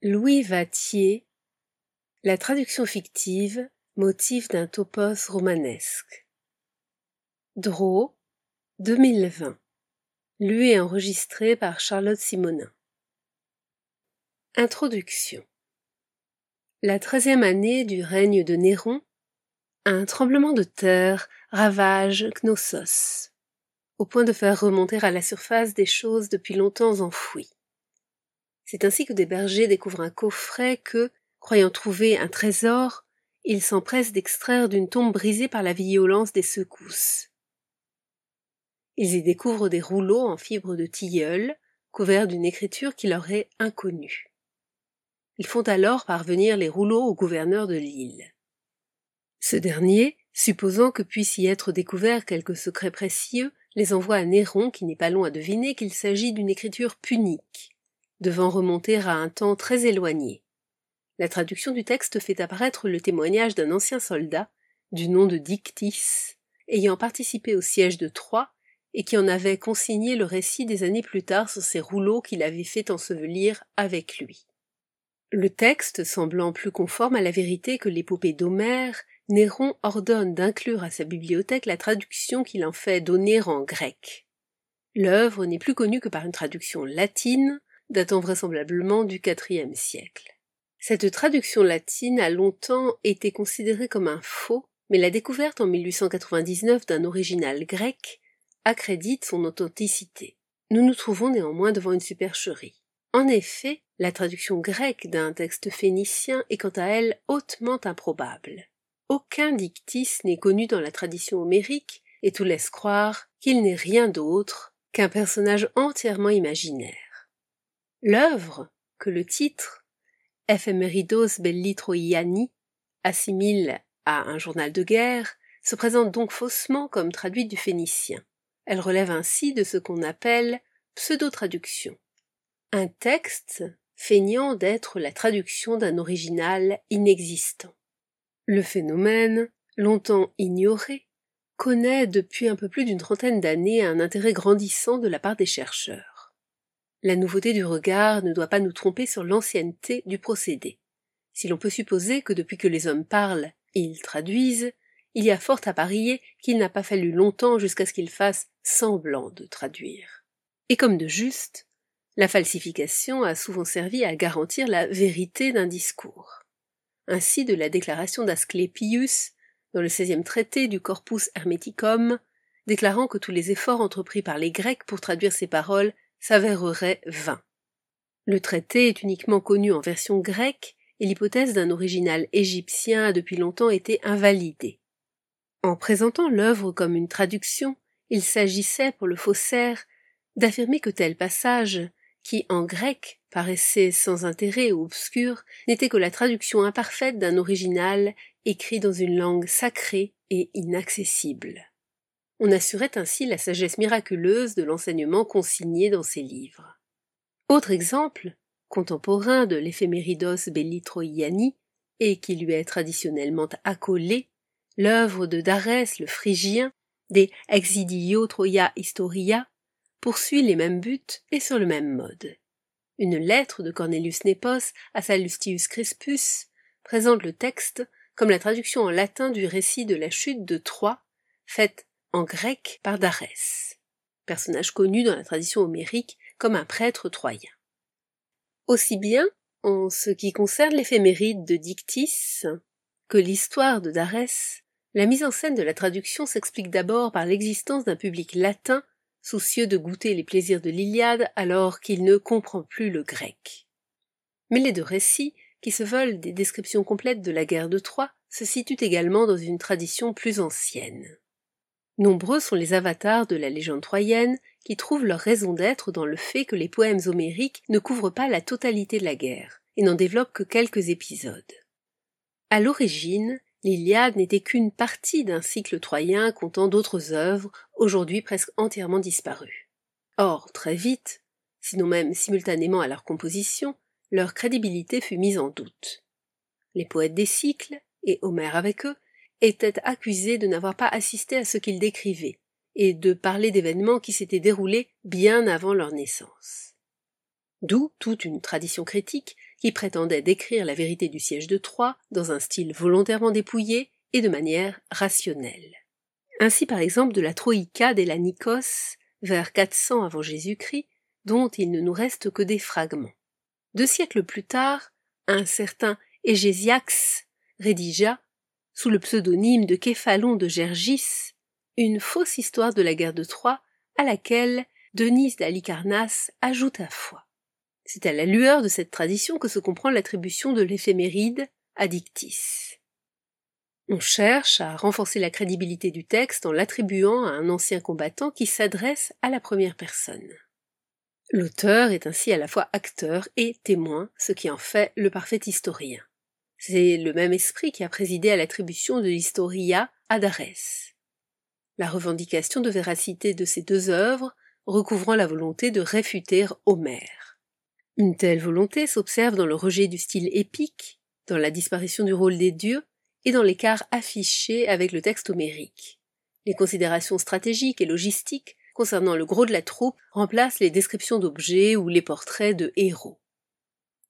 Louis Vattier La traduction fictive, motif d'un topos romanesque. Draw, 2020. Lu et enregistré par Charlotte Simonin. Introduction. La treizième année du règne de Néron, un tremblement de terre ravage Knossos, au point de faire remonter à la surface des choses depuis longtemps enfouies. C'est ainsi que des bergers découvrent un coffret que, croyant trouver un trésor, ils s'empressent d'extraire d'une tombe brisée par la violence des secousses. Ils y découvrent des rouleaux en fibres de tilleul, couverts d'une écriture qui leur est inconnue. Ils font alors parvenir les rouleaux au gouverneur de l'île. Ce dernier, supposant que puisse y être découvert quelque secret précieux, les envoie à Néron qui n'est pas long à deviner qu'il s'agit d'une écriture punique devant remonter à un temps très éloigné. La traduction du texte fait apparaître le témoignage d'un ancien soldat, du nom de Dictys, ayant participé au siège de Troie et qui en avait consigné le récit des années plus tard sur ses rouleaux qu'il avait fait ensevelir avec lui. Le texte semblant plus conforme à la vérité que l'épopée d'Homère, Néron ordonne d'inclure à sa bibliothèque la traduction qu'il en fait donner en grec. L'œuvre n'est plus connue que par une traduction latine, datant vraisemblablement du IVe siècle. Cette traduction latine a longtemps été considérée comme un faux, mais la découverte en 1899 d'un original grec accrédite son authenticité. Nous nous trouvons néanmoins devant une supercherie. En effet, la traduction grecque d'un texte phénicien est quant à elle hautement improbable. Aucun dictis n'est connu dans la tradition homérique, et tout laisse croire qu'il n'est rien d'autre qu'un personnage entièrement imaginaire. L'œuvre, que le titre Ephemeridos belli Troiani assimile à un journal de guerre, se présente donc faussement comme traduite du phénicien. Elle relève ainsi de ce qu'on appelle pseudo-traduction. Un texte feignant d'être la traduction d'un original inexistant. Le phénomène, longtemps ignoré, connaît depuis un peu plus d'une trentaine d'années un intérêt grandissant de la part des chercheurs. La nouveauté du regard ne doit pas nous tromper sur l'ancienneté du procédé. Si l'on peut supposer que depuis que les hommes parlent, ils traduisent, il y a fort à parier qu'il n'a pas fallu longtemps jusqu'à ce qu'ils fassent semblant de traduire. Et comme de juste, la falsification a souvent servi à garantir la vérité d'un discours. Ainsi de la déclaration d'Asclépius, dans le seizième traité du Corpus Hermeticum, déclarant que tous les efforts entrepris par les Grecs pour traduire ces paroles s'avérerait vain. Le traité est uniquement connu en version grecque et l'hypothèse d'un original égyptien a depuis longtemps été invalidée. En présentant l'œuvre comme une traduction, il s'agissait pour le faussaire d'affirmer que tel passage, qui en grec paraissait sans intérêt ou obscur, n'était que la traduction imparfaite d'un original écrit dans une langue sacrée et inaccessible. On assurait ainsi la sagesse miraculeuse de l'enseignement consigné dans ses livres. Autre exemple, contemporain de l'éphéméridos belli Troiani, et qui lui est traditionnellement accolé, l'œuvre de Darès le Phrygien, des Exidio Troia Historia, poursuit les mêmes buts et sur le même mode. Une lettre de Cornelius Nepos à Sallustius Crispus présente le texte comme la traduction en latin du récit de la chute de Troie, faite en grec par Darès, personnage connu dans la tradition homérique comme un prêtre troyen. Aussi bien, en ce qui concerne l'éphéméride de Dictys, que l'histoire de Darès, la mise en scène de la traduction s'explique d'abord par l'existence d'un public latin soucieux de goûter les plaisirs de l'Iliade alors qu'il ne comprend plus le grec. Mais les deux récits, qui se veulent des descriptions complètes de la guerre de Troie, se situent également dans une tradition plus ancienne. Nombreux sont les avatars de la légende troyenne qui trouvent leur raison d'être dans le fait que les poèmes homériques ne couvrent pas la totalité de la guerre et n'en développent que quelques épisodes. À l'origine, l'Iliade n'était qu'une partie d'un cycle troyen comptant d'autres œuvres, aujourd'hui presque entièrement disparues. Or, très vite, sinon même simultanément à leur composition, leur crédibilité fut mise en doute. Les poètes des cycles, et Homère avec eux, était accusé de n'avoir pas assisté à ce qu'ils décrivaient, et de parler d'événements qui s'étaient déroulés bien avant leur naissance. D'où toute une tradition critique qui prétendait décrire la vérité du siège de Troie dans un style volontairement dépouillé et de manière rationnelle. Ainsi par exemple de la Troïka la Nikos vers 400 avant Jésus-Christ, dont il ne nous reste que des fragments. Deux siècles plus tard, un certain Égésiax rédigea, sous le pseudonyme de Képhalon de Gergis, une fausse histoire de la guerre de Troie à laquelle Denise d'Alicarnasse ajouta foi. C'est à la lueur de cette tradition que se comprend l'attribution de l'éphéméride à Dictis. On cherche à renforcer la crédibilité du texte en l'attribuant à un ancien combattant qui s'adresse à la première personne. L'auteur est ainsi à la fois acteur et témoin, ce qui en fait le parfait historien. C'est le même esprit qui a présidé à l'attribution de l'historia à Darès. La revendication de véracité de ces deux œuvres recouvrant la volonté de réfuter Homère. Une telle volonté s'observe dans le rejet du style épique, dans la disparition du rôle des dieux et dans l'écart affiché avec le texte homérique. Les considérations stratégiques et logistiques concernant le gros de la troupe remplacent les descriptions d'objets ou les portraits de héros.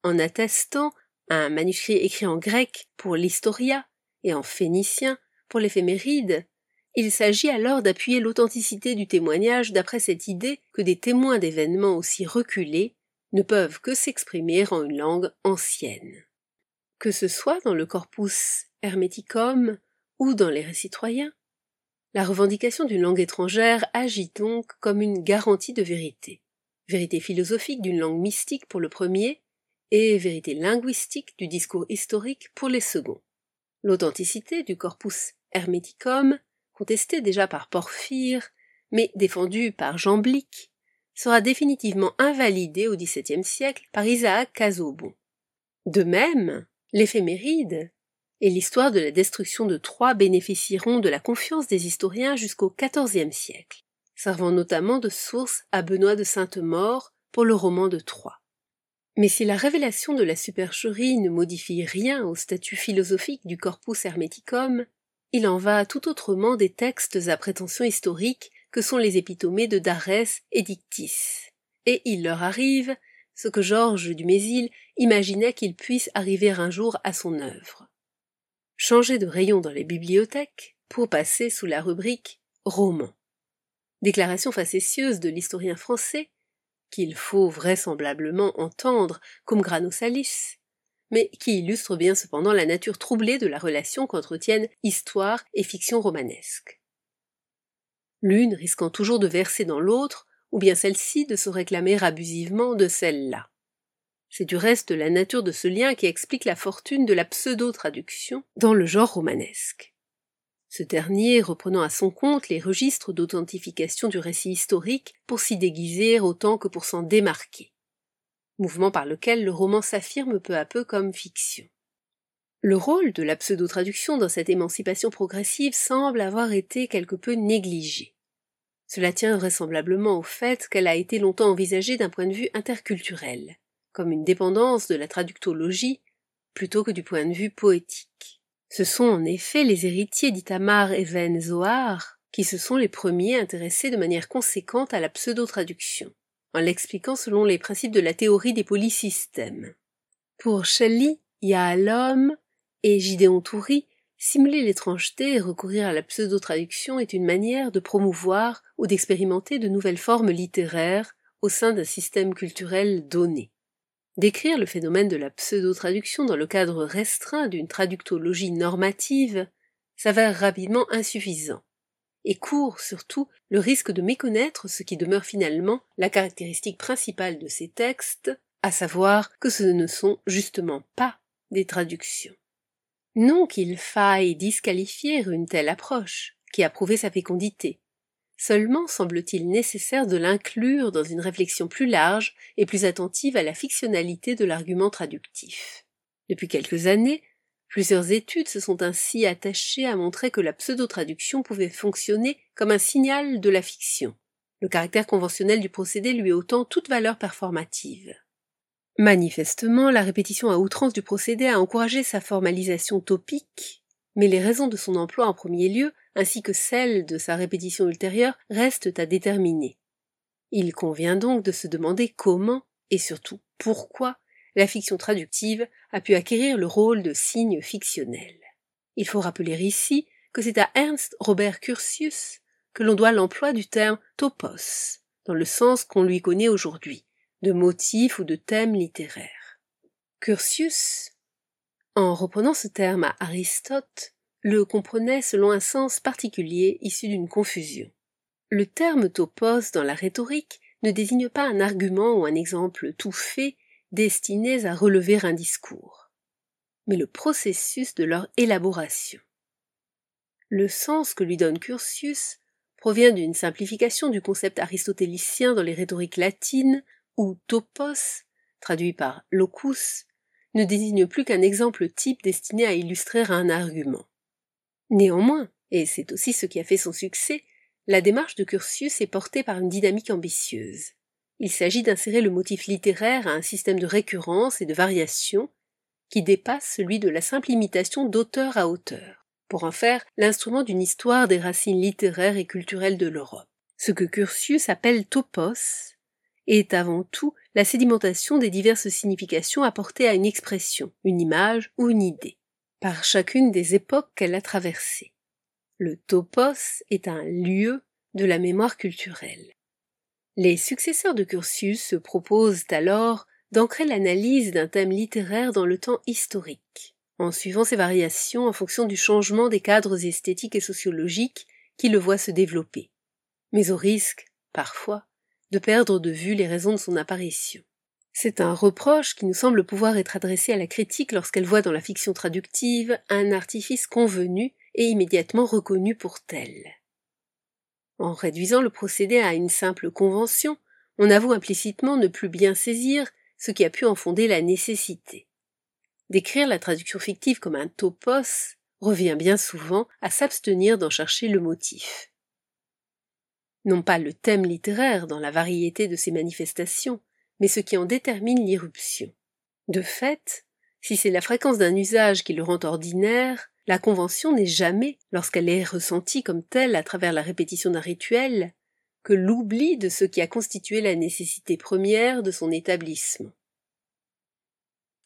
En attestant un manuscrit écrit en grec pour l'Historia et en phénicien pour l'éphéméride, il s'agit alors d'appuyer l'authenticité du témoignage d'après cette idée que des témoins d'événements aussi reculés ne peuvent que s'exprimer en une langue ancienne. Que ce soit dans le corpus hermeticum ou dans les récits troyens, la revendication d'une langue étrangère agit donc comme une garantie de vérité. Vérité philosophique d'une langue mystique pour le premier et vérité linguistique du discours historique pour les seconds. L'authenticité du corpus hermeticum, contestée déjà par Porphyre, mais défendue par Jean Blic, sera définitivement invalidé au XVIIe siècle par Isaac Casaubon. De même, l'éphéméride et l'histoire de la destruction de Troie bénéficieront de la confiance des historiens jusqu'au XIVe siècle, servant notamment de source à Benoît de Sainte-Maure pour le roman de Troie. Mais si la révélation de la supercherie ne modifie rien au statut philosophique du corpus hermeticum, il en va tout autrement des textes à prétention historique que sont les épitomées de Darès et d'Ictis. Et il leur arrive ce que Georges Dumézil imaginait qu'il puisse arriver un jour à son œuvre. Changer de rayon dans les bibliothèques pour passer sous la rubrique roman. Déclaration facétieuse de l'historien français, qu'il faut vraisemblablement entendre comme granosalis, mais qui illustre bien cependant la nature troublée de la relation qu'entretiennent histoire et fiction romanesque l'une risquant toujours de verser dans l'autre, ou bien celle-ci de se réclamer abusivement de celle-là. C'est du reste la nature de ce lien qui explique la fortune de la pseudo-traduction dans le genre romanesque. Ce dernier reprenant à son compte les registres d'authentification du récit historique pour s'y déguiser autant que pour s'en démarquer. Mouvement par lequel le roman s'affirme peu à peu comme fiction. Le rôle de la pseudo-traduction dans cette émancipation progressive semble avoir été quelque peu négligé. Cela tient vraisemblablement au fait qu'elle a été longtemps envisagée d'un point de vue interculturel, comme une dépendance de la traductologie plutôt que du point de vue poétique. Ce sont en effet les héritiers d'Itamar et Ben Zohar qui se sont les premiers intéressés de manière conséquente à la pseudo-traduction, en l'expliquant selon les principes de la théorie des polysystèmes. Pour Shelley, il y a l'homme et Gideon Toury, simuler l'étrangeté et recourir à la pseudo-traduction est une manière de promouvoir ou d'expérimenter de nouvelles formes littéraires au sein d'un système culturel donné. Décrire le phénomène de la pseudo-traduction dans le cadre restreint d'une traductologie normative s'avère rapidement insuffisant, et court surtout le risque de méconnaître ce qui demeure finalement la caractéristique principale de ces textes, à savoir que ce ne sont justement pas des traductions. Non qu'il faille disqualifier une telle approche, qui a prouvé sa fécondité. Seulement semble-t-il nécessaire de l'inclure dans une réflexion plus large et plus attentive à la fictionnalité de l'argument traductif. Depuis quelques années, plusieurs études se sont ainsi attachées à montrer que la pseudo-traduction pouvait fonctionner comme un signal de la fiction. Le caractère conventionnel du procédé lui ôtant toute valeur performative. Manifestement, la répétition à outrance du procédé a encouragé sa formalisation topique, mais les raisons de son emploi en premier lieu, ainsi que celles de sa répétition ultérieure, restent à déterminer. Il convient donc de se demander comment et surtout pourquoi la fiction traductive a pu acquérir le rôle de signe fictionnel. Il faut rappeler ici que c'est à Ernst Robert Curtius que l'on doit l'emploi du terme topos, dans le sens qu'on lui connaît aujourd'hui, de motif ou de thème littéraire. Curtius, en reprenant ce terme à Aristote, le comprenait selon un sens particulier issu d'une confusion. Le terme topos dans la rhétorique ne désigne pas un argument ou un exemple tout fait destinés à relever un discours, mais le processus de leur élaboration. Le sens que lui donne Curtius provient d'une simplification du concept aristotélicien dans les rhétoriques latines où topos, traduit par locus, ne désigne plus qu'un exemple type destiné à illustrer un argument. Néanmoins, et c'est aussi ce qui a fait son succès, la démarche de Curtius est portée par une dynamique ambitieuse. Il s'agit d'insérer le motif littéraire à un système de récurrence et de variation qui dépasse celui de la simple imitation d'auteur à auteur, pour en faire l'instrument d'une histoire des racines littéraires et culturelles de l'Europe. Ce que Curtius appelle topos est avant tout la sédimentation des diverses significations apportées à une expression, une image ou une idée, par chacune des époques qu'elle a traversées. Le topos est un lieu de la mémoire culturelle. Les successeurs de Curtius se proposent alors d'ancrer l'analyse d'un thème littéraire dans le temps historique, en suivant ses variations en fonction du changement des cadres esthétiques et sociologiques qui le voient se développer, mais au risque, parfois, de perdre de vue les raisons de son apparition. C'est un reproche qui nous semble pouvoir être adressé à la critique lorsqu'elle voit dans la fiction traductive un artifice convenu et immédiatement reconnu pour tel. En réduisant le procédé à une simple convention, on avoue implicitement ne plus bien saisir ce qui a pu en fonder la nécessité. Décrire la traduction fictive comme un topos revient bien souvent à s'abstenir d'en chercher le motif. Non pas le thème littéraire dans la variété de ses manifestations, mais ce qui en détermine l'irruption. De fait, si c'est la fréquence d'un usage qui le rend ordinaire, la convention n'est jamais, lorsqu'elle est ressentie comme telle à travers la répétition d'un rituel, que l'oubli de ce qui a constitué la nécessité première de son établissement.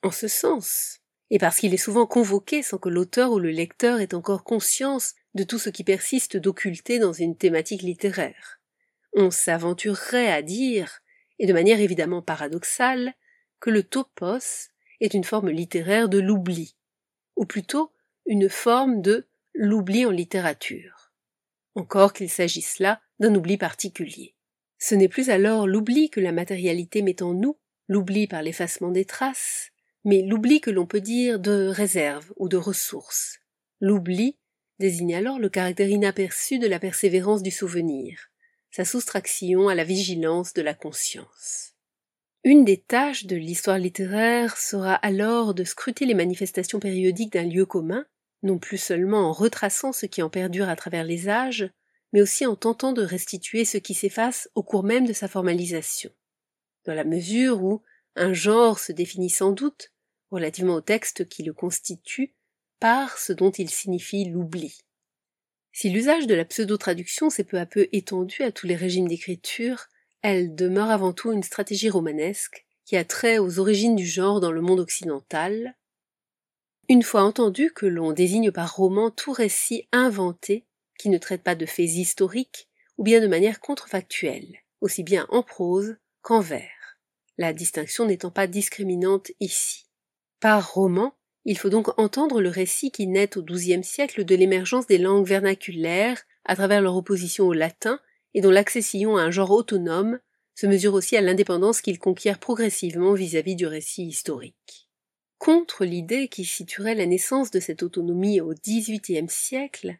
En ce sens, et parce qu'il est souvent convoqué sans que l'auteur ou le lecteur ait encore conscience de tout ce qui persiste d'occulté dans une thématique littéraire, on s'aventurerait à dire, et de manière évidemment paradoxale, que le topos est une forme littéraire de l'oubli, ou plutôt une forme de l'oubli en littérature. Encore qu'il s'agisse là d'un oubli particulier. Ce n'est plus alors l'oubli que la matérialité met en nous, l'oubli par l'effacement des traces, mais l'oubli que l'on peut dire de réserve ou de ressource. L'oubli désigne alors le caractère inaperçu de la persévérance du souvenir, sa soustraction à la vigilance de la conscience. Une des tâches de l'histoire littéraire sera alors de scruter les manifestations périodiques d'un lieu commun, non plus seulement en retraçant ce qui en perdure à travers les âges, mais aussi en tentant de restituer ce qui s'efface au cours même de sa formalisation. Dans la mesure où un genre se définit sans doute, relativement au texte qui le constitue, par ce dont il signifie l'oubli. Si l'usage de la pseudo-traduction s'est peu à peu étendu à tous les régimes d'écriture, elle demeure avant tout une stratégie romanesque qui a trait aux origines du genre dans le monde occidental. Une fois entendu que l'on désigne par roman tout récit inventé qui ne traite pas de faits historiques ou bien de manière contrefactuelle, aussi bien en prose qu'en vers, la distinction n'étant pas discriminante ici. Par roman, il faut donc entendre le récit qui naît au XIIe siècle de l'émergence des langues vernaculaires à travers leur opposition au latin et dont l'accession à un genre autonome se mesure aussi à l'indépendance qu'il conquiert progressivement vis-à-vis du récit historique. Contre l'idée qui situerait la naissance de cette autonomie au XVIIIe siècle,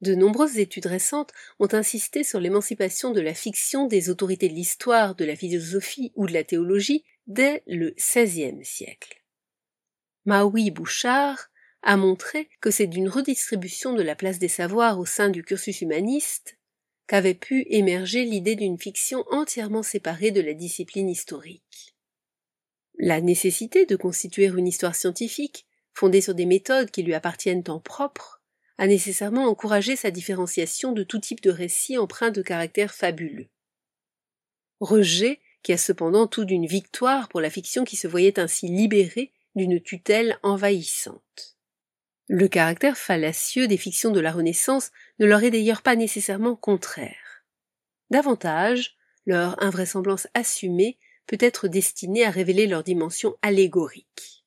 de nombreuses études récentes ont insisté sur l'émancipation de la fiction des autorités de l'histoire, de la philosophie ou de la théologie dès le XVIe siècle. Maui Bouchard a montré que c'est d'une redistribution de la place des savoirs au sein du cursus humaniste qu'avait pu émerger l'idée d'une fiction entièrement séparée de la discipline historique. La nécessité de constituer une histoire scientifique, fondée sur des méthodes qui lui appartiennent en propre, a nécessairement encouragé sa différenciation de tout type de récit empreint de caractère fabuleux. Rejet qui a cependant tout d'une victoire pour la fiction qui se voyait ainsi libérée d'une tutelle envahissante. Le caractère fallacieux des fictions de la Renaissance ne leur est d'ailleurs pas nécessairement contraire. Davantage, leur invraisemblance assumée peut être destinée à révéler leur dimension allégorique.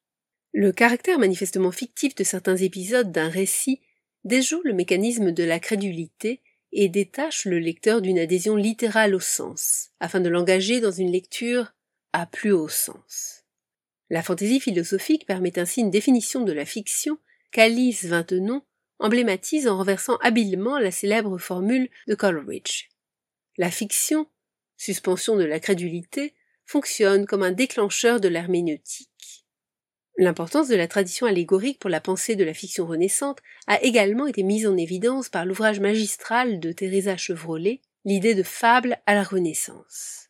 Le caractère manifestement fictif de certains épisodes d'un récit déjoue le mécanisme de la crédulité et détache le lecteur d'une adhésion littérale au sens, afin de l'engager dans une lecture à plus haut sens. La fantaisie philosophique permet ainsi une définition de la fiction qu'Alice Vintenon emblématise en renversant habilement la célèbre formule de Coleridge. La fiction, suspension de la crédulité, fonctionne comme un déclencheur de l'herméneutique. L'importance de la tradition allégorique pour la pensée de la fiction renaissante a également été mise en évidence par l'ouvrage magistral de Teresa Chevrolet, L'idée de fable à la Renaissance.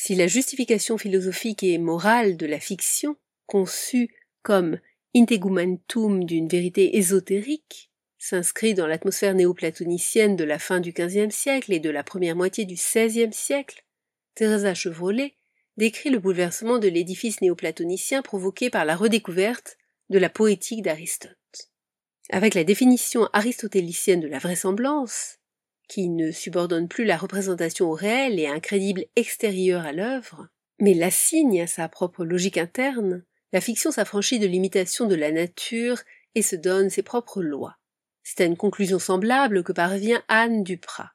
Si la justification philosophique et morale de la fiction, conçue comme integumentum d'une vérité ésotérique, s'inscrit dans l'atmosphère néoplatonicienne de la fin du XVe siècle et de la première moitié du XVIe siècle, Teresa Chevrolet décrit le bouleversement de l'édifice néoplatonicien provoqué par la redécouverte de la poétique d'Aristote. Avec la définition aristotélicienne de la vraisemblance, qui ne subordonne plus la représentation au réel et à un extérieur à l'œuvre, mais l'assigne à sa propre logique interne, la fiction s'affranchit de l'imitation de la nature et se donne ses propres lois. C'est à une conclusion semblable que parvient Anne Duprat.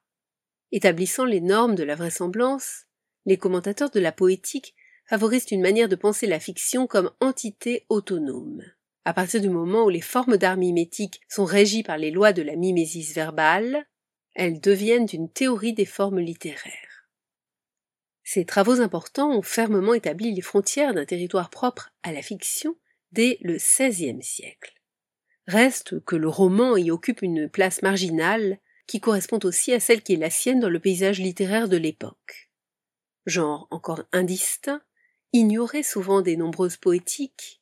Établissant les normes de la vraisemblance, les commentateurs de la poétique favorisent une manière de penser la fiction comme entité autonome. À partir du moment où les formes d'art mimétiques sont régies par les lois de la mimésis verbale, elles deviennent une théorie des formes littéraires. Ces travaux importants ont fermement établi les frontières d'un territoire propre à la fiction dès le XVIe siècle. Reste que le roman y occupe une place marginale qui correspond aussi à celle qui est la sienne dans le paysage littéraire de l'époque genre encore indistinct, ignoré souvent des nombreuses poétiques,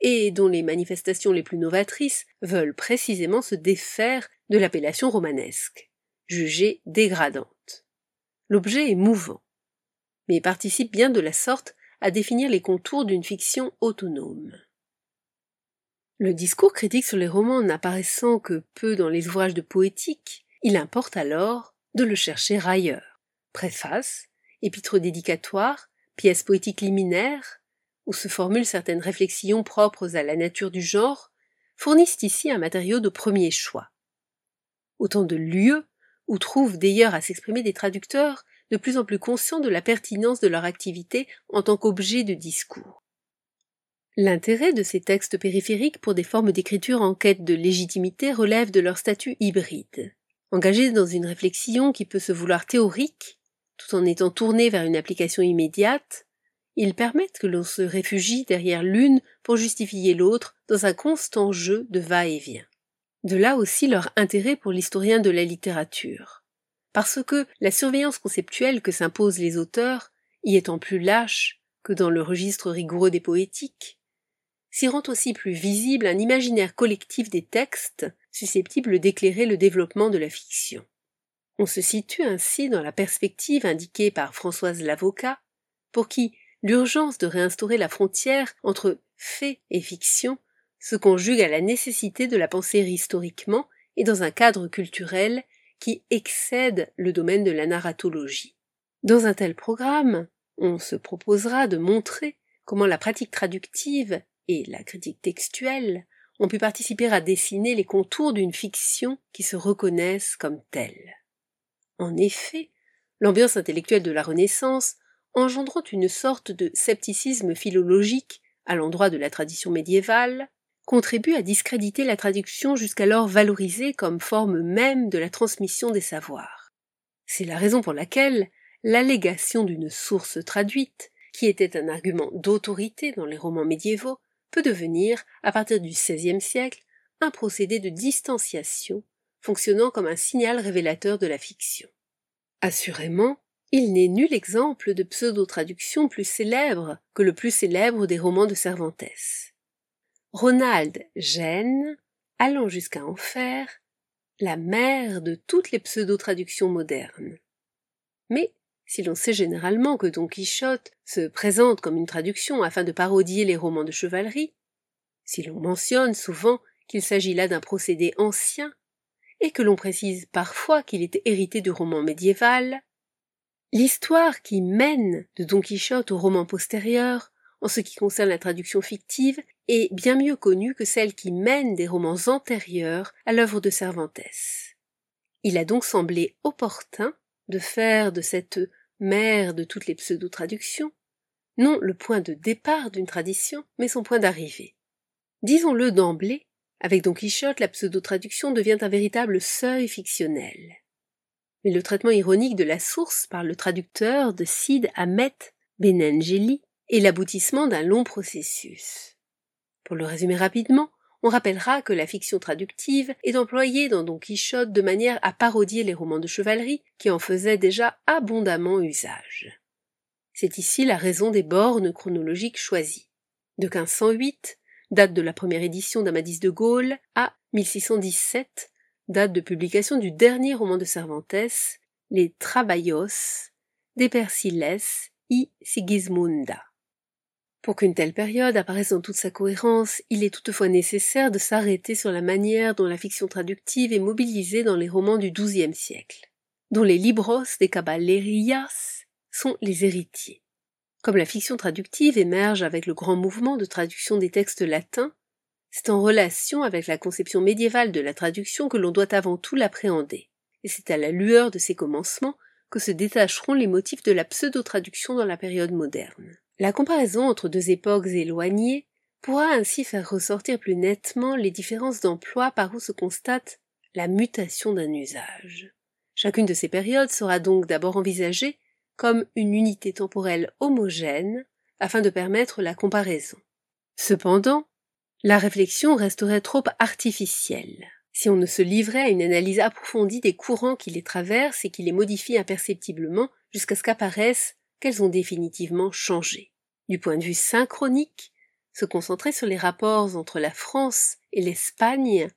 et dont les manifestations les plus novatrices veulent précisément se défaire de l'appellation romanesque, jugée dégradante. L'objet est mouvant, mais participe bien de la sorte à définir les contours d'une fiction autonome. Le discours critique sur les romans n'apparaissant que peu dans les ouvrages de poétique, il importe alors de le chercher ailleurs. Préface, épîtres dédicatoires, pièces poétiques liminaires, où se formulent certaines réflexions propres à la nature du genre, fournissent ici un matériau de premier choix. Autant de lieux où trouvent d'ailleurs à s'exprimer des traducteurs de plus en plus conscients de la pertinence de leur activité en tant qu'objet de discours. L'intérêt de ces textes périphériques pour des formes d'écriture en quête de légitimité relève de leur statut hybride. Engagés dans une réflexion qui peut se vouloir théorique, tout en étant tournés vers une application immédiate, ils permettent que l'on se réfugie derrière l'une pour justifier l'autre dans un constant jeu de va-et-vient. De là aussi leur intérêt pour l'historien de la littérature. Parce que la surveillance conceptuelle que s'imposent les auteurs, y étant plus lâche que dans le registre rigoureux des poétiques, s'y rend aussi plus visible un imaginaire collectif des textes susceptible d'éclairer le développement de la fiction. On se situe ainsi dans la perspective indiquée par Françoise Lavocat, pour qui l'urgence de réinstaurer la frontière entre fait et fiction se conjugue à la nécessité de la penser historiquement et dans un cadre culturel qui excède le domaine de la narratologie. Dans un tel programme, on se proposera de montrer comment la pratique traductive et la critique textuelle ont pu participer à dessiner les contours d'une fiction qui se reconnaissent comme telle. En effet, l'ambiance intellectuelle de la Renaissance, engendrant une sorte de scepticisme philologique à l'endroit de la tradition médiévale, contribue à discréditer la traduction jusqu'alors valorisée comme forme même de la transmission des savoirs. C'est la raison pour laquelle l'allégation d'une source traduite, qui était un argument d'autorité dans les romans médiévaux, peut devenir, à partir du XVIe siècle, un procédé de distanciation fonctionnant comme un signal révélateur de la fiction. Assurément, il n'est nul exemple de pseudo-traduction plus célèbre que le plus célèbre des romans de Cervantes. Ronald gêne, allant jusqu'à en faire la mère de toutes les pseudo-traductions modernes. Mais si l'on sait généralement que Don Quichotte se présente comme une traduction afin de parodier les romans de chevalerie, si l'on mentionne souvent qu'il s'agit là d'un procédé ancien, et que l'on précise parfois qu'il est hérité du roman médiéval, l'histoire qui mène de Don Quichotte au roman postérieur, en ce qui concerne la traduction fictive, est bien mieux connue que celle qui mène des romans antérieurs à l'œuvre de Cervantes. Il a donc semblé opportun de faire de cette mère de toutes les pseudo-traductions, non le point de départ d'une tradition, mais son point d'arrivée. Disons-le d'emblée, avec Don Quichotte, la pseudo-traduction devient un véritable seuil fictionnel. Mais le traitement ironique de la source par le traducteur de Cid Ahmet Benengeli est l'aboutissement d'un long processus. Pour le résumer rapidement, on rappellera que la fiction traductive est employée dans Don Quichotte de manière à parodier les romans de chevalerie qui en faisaient déjà abondamment usage. C'est ici la raison des bornes chronologiques choisies. De 1508, date de la première édition d'Amadis de Gaulle, à 1617, date de publication du dernier roman de Cervantes, Les Traballos, de Persiles y Sigismunda. Pour qu'une telle période apparaisse dans toute sa cohérence, il est toutefois nécessaire de s'arrêter sur la manière dont la fiction traductive est mobilisée dans les romans du XIIe siècle, dont les libros des caballerías sont les héritiers. Comme la fiction traductive émerge avec le grand mouvement de traduction des textes latins, c'est en relation avec la conception médiévale de la traduction que l'on doit avant tout l'appréhender, et c'est à la lueur de ces commencements que se détacheront les motifs de la pseudo-traduction dans la période moderne. La comparaison entre deux époques éloignées pourra ainsi faire ressortir plus nettement les différences d'emploi par où se constate la mutation d'un usage. Chacune de ces périodes sera donc d'abord envisagée comme une unité temporelle homogène afin de permettre la comparaison. Cependant, la réflexion resterait trop artificielle si on ne se livrait à une analyse approfondie des courants qui les traversent et qui les modifient imperceptiblement jusqu'à ce qu'apparaissent qu'elles ont définitivement changé. Du point de vue synchronique, se concentrer sur les rapports entre la France et l'Espagne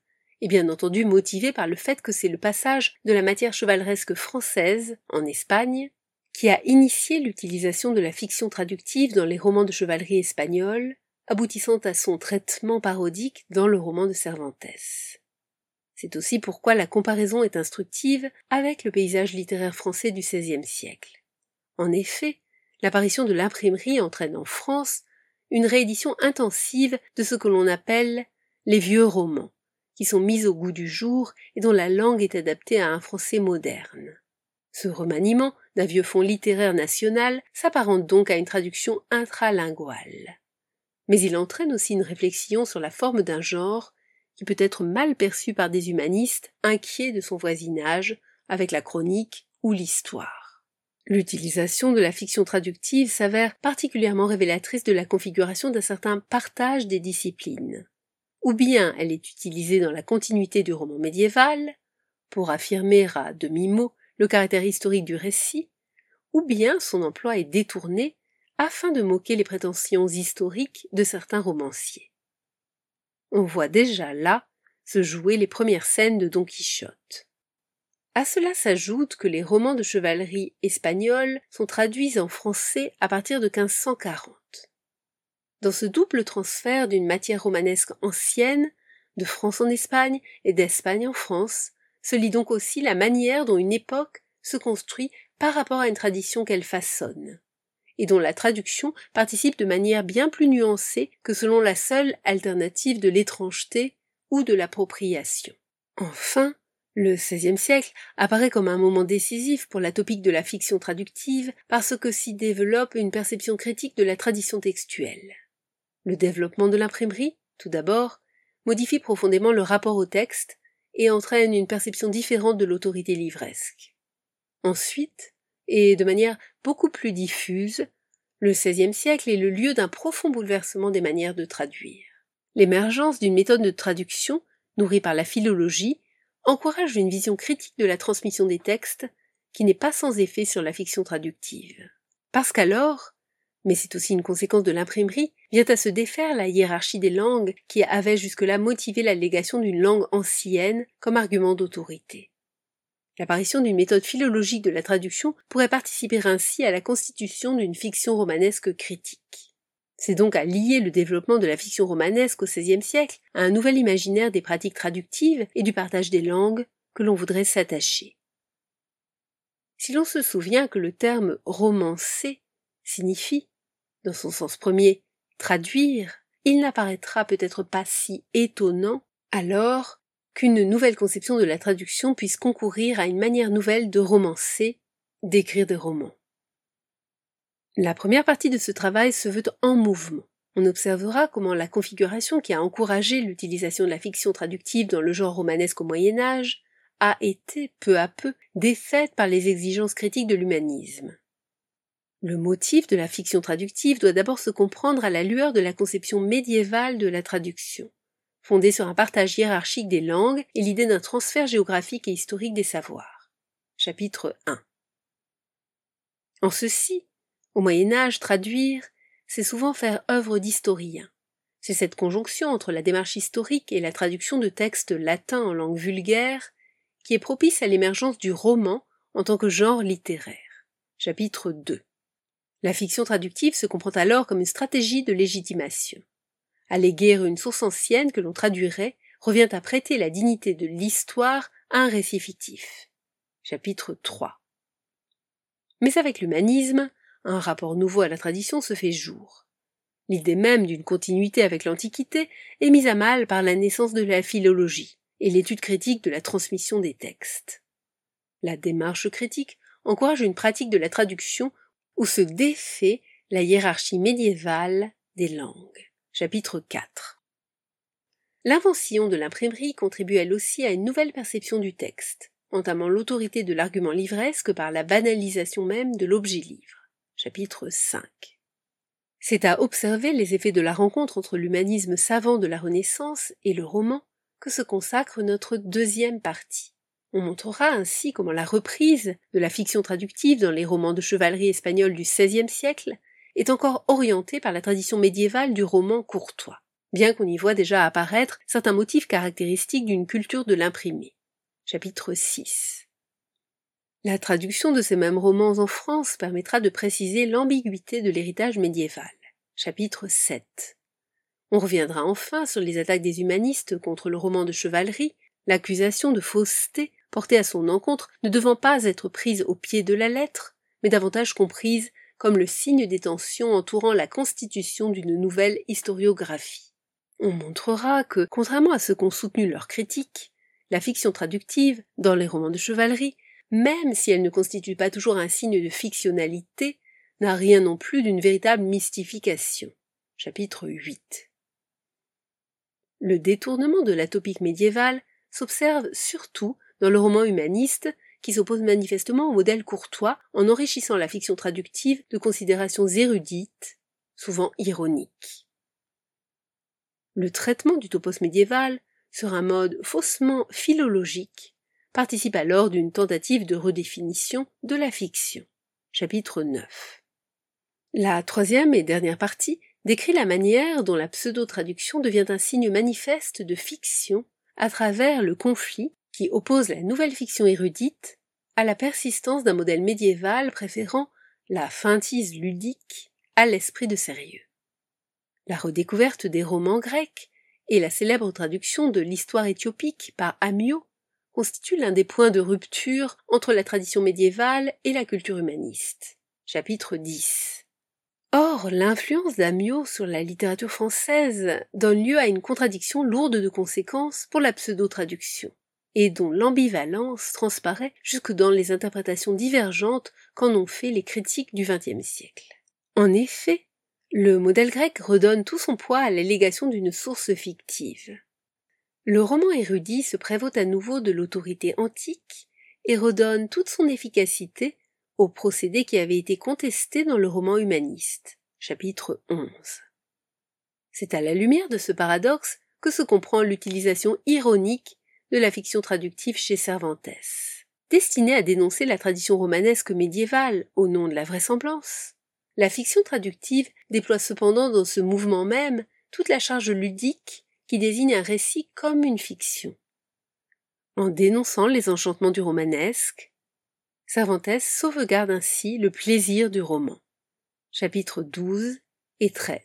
est bien entendu motivé par le fait que c'est le passage de la matière chevaleresque française en Espagne qui a initié l'utilisation de la fiction traductive dans les romans de chevalerie espagnols, aboutissant à son traitement parodique dans le roman de Cervantes. C'est aussi pourquoi la comparaison est instructive avec le paysage littéraire français du XVIe siècle. En effet, l'apparition de l'imprimerie entraîne en France une réédition intensive de ce que l'on appelle les vieux romans, qui sont mis au goût du jour et dont la langue est adaptée à un français moderne. Ce remaniement d'un vieux fond littéraire national s'apparente donc à une traduction intralinguale. Mais il entraîne aussi une réflexion sur la forme d'un genre qui peut être mal perçu par des humanistes inquiets de son voisinage avec la chronique ou l'histoire. L'utilisation de la fiction traductive s'avère particulièrement révélatrice de la configuration d'un certain partage des disciplines. Ou bien elle est utilisée dans la continuité du roman médiéval, pour affirmer à demi-mot le caractère historique du récit, ou bien son emploi est détourné afin de moquer les prétentions historiques de certains romanciers. On voit déjà là se jouer les premières scènes de Don Quichotte. À cela s'ajoute que les romans de chevalerie espagnols sont traduits en français à partir de 1540. Dans ce double transfert d'une matière romanesque ancienne, de France en Espagne et d'Espagne en France, se lit donc aussi la manière dont une époque se construit par rapport à une tradition qu'elle façonne, et dont la traduction participe de manière bien plus nuancée que selon la seule alternative de l'étrangeté ou de l'appropriation. Enfin, le XVIe siècle apparaît comme un moment décisif pour la topique de la fiction traductive parce que s'y développe une perception critique de la tradition textuelle. Le développement de l'imprimerie, tout d'abord, modifie profondément le rapport au texte et entraîne une perception différente de l'autorité livresque. Ensuite, et de manière beaucoup plus diffuse, le XVIe siècle est le lieu d'un profond bouleversement des manières de traduire. L'émergence d'une méthode de traduction, nourrie par la philologie, encourage une vision critique de la transmission des textes qui n'est pas sans effet sur la fiction traductive. Parce qu'alors, mais c'est aussi une conséquence de l'imprimerie, vient à se défaire la hiérarchie des langues qui avait jusque-là motivé l'allégation d'une langue ancienne comme argument d'autorité. L'apparition d'une méthode philologique de la traduction pourrait participer ainsi à la constitution d'une fiction romanesque critique. C'est donc à lier le développement de la fiction romanesque au XVIe siècle à un nouvel imaginaire des pratiques traductives et du partage des langues que l'on voudrait s'attacher. Si l'on se souvient que le terme romancé signifie, dans son sens premier, traduire, il n'apparaîtra peut-être pas si étonnant alors qu'une nouvelle conception de la traduction puisse concourir à une manière nouvelle de romancer, d'écrire des romans. La première partie de ce travail se veut en mouvement. On observera comment la configuration qui a encouragé l'utilisation de la fiction traductive dans le genre romanesque au Moyen Âge a été peu à peu défaite par les exigences critiques de l'humanisme. Le motif de la fiction traductive doit d'abord se comprendre à la lueur de la conception médiévale de la traduction fondée sur un partage hiérarchique des langues et l'idée d'un transfert géographique et historique des savoirs. Chapitre 1 En ceci, au Moyen Âge, traduire, c'est souvent faire œuvre d'historien. C'est cette conjonction entre la démarche historique et la traduction de textes latins en langue vulgaire qui est propice à l'émergence du roman en tant que genre littéraire. Chapitre 2 La fiction traductive se comprend alors comme une stratégie de légitimation. Alléguer une source ancienne que l'on traduirait revient à prêter la dignité de l'histoire à un récit fictif. Chapitre 3 Mais avec l'humanisme, un rapport nouveau à la tradition se fait jour. L'idée même d'une continuité avec l'Antiquité est mise à mal par la naissance de la philologie et l'étude critique de la transmission des textes. La démarche critique encourage une pratique de la traduction où se défait la hiérarchie médiévale des langues. Chapitre 4 L'invention de l'imprimerie contribue elle aussi à une nouvelle perception du texte, entamant l'autorité de l'argument livresque par la banalisation même de l'objet livre. Chapitre 5 C'est à observer les effets de la rencontre entre l'humanisme savant de la Renaissance et le roman que se consacre notre deuxième partie. On montrera ainsi comment la reprise de la fiction traductive dans les romans de chevalerie espagnols du XVIe siècle est encore orienté par la tradition médiévale du roman courtois, bien qu'on y voit déjà apparaître certains motifs caractéristiques d'une culture de l'imprimé. Chapitre 6 La traduction de ces mêmes romans en France permettra de préciser l'ambiguïté de l'héritage médiéval. Chapitre 7 On reviendra enfin sur les attaques des humanistes contre le roman de chevalerie, l'accusation de fausseté portée à son encontre ne devant pas être prise au pied de la lettre, mais davantage comprise comme le signe des tensions entourant la constitution d'une nouvelle historiographie. On montrera que, contrairement à ce qu'ont soutenu leurs critiques, la fiction traductive, dans les romans de chevalerie, même si elle ne constitue pas toujours un signe de fictionnalité, n'a rien non plus d'une véritable mystification. Chapitre 8 Le détournement de la topique médiévale s'observe surtout dans le roman humaniste qui s'oppose manifestement au modèle courtois en enrichissant la fiction traductive de considérations érudites, souvent ironiques. Le traitement du topos médiéval, sur un mode faussement philologique, participe alors d'une tentative de redéfinition de la fiction. Chapitre 9. La troisième et dernière partie décrit la manière dont la pseudo-traduction devient un signe manifeste de fiction à travers le conflit qui oppose la nouvelle fiction érudite à la persistance d'un modèle médiéval préférant la feintise ludique à l'esprit de sérieux. La redécouverte des romans grecs et la célèbre traduction de l'histoire éthiopique par Amio constituent l'un des points de rupture entre la tradition médiévale et la culture humaniste. Chapitre 10 Or, l'influence d'Amio sur la littérature française donne lieu à une contradiction lourde de conséquences pour la pseudo-traduction et dont l'ambivalence transparaît jusque dans les interprétations divergentes qu'en ont fait les critiques du XXe siècle. En effet, le modèle grec redonne tout son poids à l'allégation d'une source fictive. Le roman érudit se prévaut à nouveau de l'autorité antique et redonne toute son efficacité au procédé qui avait été contesté dans le roman humaniste, chapitre 11. C'est à la lumière de ce paradoxe que se comprend l'utilisation ironique de la fiction traductive chez Cervantes. Destinée à dénoncer la tradition romanesque médiévale au nom de la vraisemblance, la fiction traductive déploie cependant dans ce mouvement même toute la charge ludique qui désigne un récit comme une fiction. En dénonçant les enchantements du romanesque, Cervantes sauvegarde ainsi le plaisir du roman. Chapitres 12 et 13.